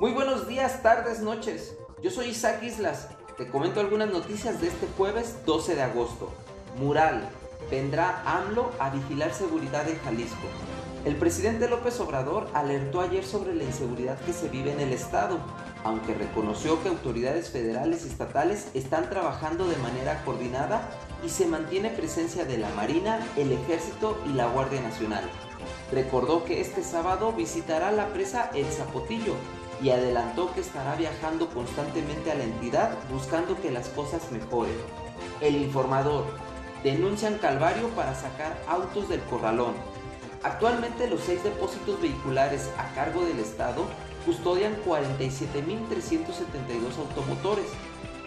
Muy buenos días, tardes, noches. Yo soy Isaac Islas. Te comento algunas noticias de este jueves 12 de agosto. Mural. Vendrá AMLO a vigilar seguridad en Jalisco. El presidente López Obrador alertó ayer sobre la inseguridad que se vive en el estado, aunque reconoció que autoridades federales y estatales están trabajando de manera coordinada y se mantiene presencia de la Marina, el Ejército y la Guardia Nacional. Recordó que este sábado visitará la presa El Zapotillo y adelantó que estará viajando constantemente a la entidad buscando que las cosas mejoren. El informador. Denuncian Calvario para sacar autos del corralón. Actualmente los seis depósitos vehiculares a cargo del Estado custodian 47.372 automotores.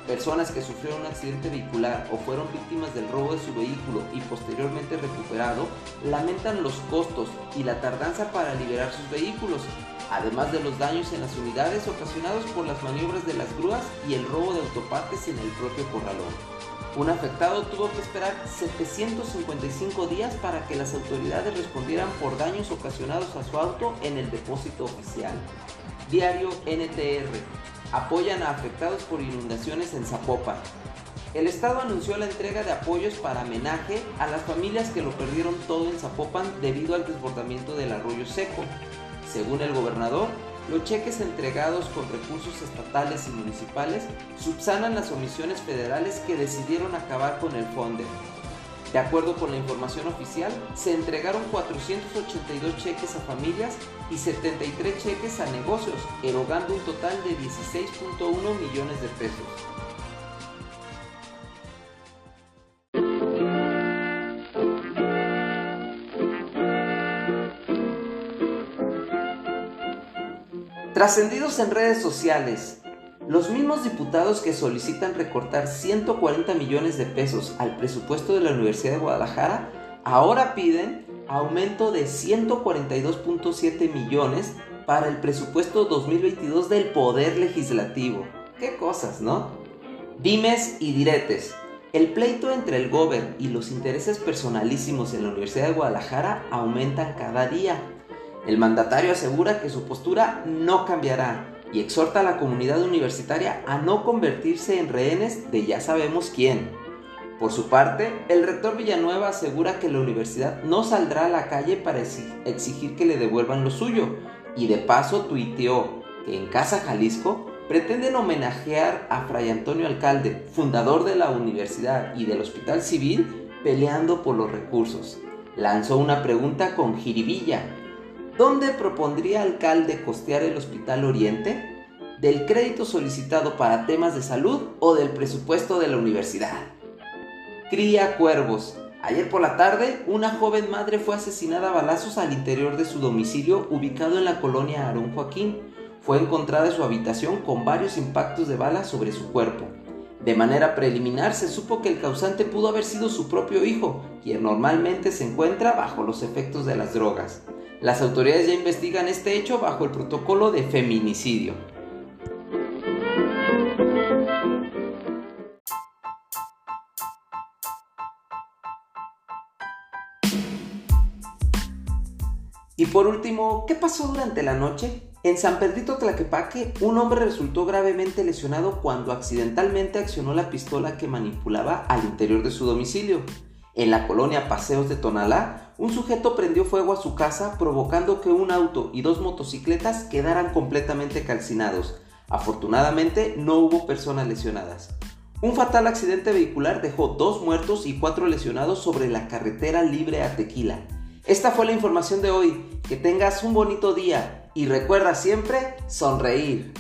Personas que sufrieron un accidente vehicular o fueron víctimas del robo de su vehículo y posteriormente recuperado lamentan los costos y la tardanza para liberar sus vehículos, además de los daños en las unidades ocasionados por las maniobras de las grúas y el robo de autopartes en el propio corralón. Un afectado tuvo que esperar 755 días para que las autoridades respondieran por daños ocasionados a su auto en el depósito oficial. Diario NTR. Apoyan a afectados por inundaciones en Zapopan. El Estado anunció la entrega de apoyos para homenaje a las familias que lo perdieron todo en Zapopan debido al desbordamiento del arroyo seco. Según el gobernador, los cheques entregados con recursos estatales y municipales subsanan las omisiones federales que decidieron acabar con el fondo. De acuerdo con la información oficial, se entregaron 482 cheques a familias y 73 cheques a negocios, erogando un total de 16.1 millones de pesos. Trascendidos en redes sociales, los mismos diputados que solicitan recortar 140 millones de pesos al presupuesto de la Universidad de Guadalajara ahora piden aumento de 142.7 millones para el presupuesto 2022 del Poder Legislativo. Qué cosas, ¿no? Dimes y diretes. El pleito entre el Gober y los intereses personalísimos en la Universidad de Guadalajara aumentan cada día. El mandatario asegura que su postura no cambiará y exhorta a la comunidad universitaria a no convertirse en rehenes de ya sabemos quién. Por su parte, el rector Villanueva asegura que la universidad no saldrá a la calle para exigir que le devuelvan lo suyo y de paso tuiteó que en Casa Jalisco pretenden homenajear a Fray Antonio Alcalde, fundador de la universidad y del Hospital Civil, peleando por los recursos. Lanzó una pregunta con jiribilla ¿Dónde propondría alcalde costear el Hospital Oriente? ¿Del crédito solicitado para temas de salud o del presupuesto de la universidad? Cría cuervos. Ayer por la tarde, una joven madre fue asesinada a balazos al interior de su domicilio ubicado en la colonia Aarón Joaquín. Fue encontrada en su habitación con varios impactos de bala sobre su cuerpo. De manera preliminar se supo que el causante pudo haber sido su propio hijo, quien normalmente se encuentra bajo los efectos de las drogas. Las autoridades ya investigan este hecho bajo el protocolo de feminicidio. Y por último, ¿qué pasó durante la noche? En San Pedrito Tlaquepaque, un hombre resultó gravemente lesionado cuando accidentalmente accionó la pistola que manipulaba al interior de su domicilio. En la colonia Paseos de Tonalá, un sujeto prendió fuego a su casa provocando que un auto y dos motocicletas quedaran completamente calcinados. Afortunadamente no hubo personas lesionadas. Un fatal accidente vehicular dejó dos muertos y cuatro lesionados sobre la carretera libre a Tequila. Esta fue la información de hoy. Que tengas un bonito día y recuerda siempre sonreír.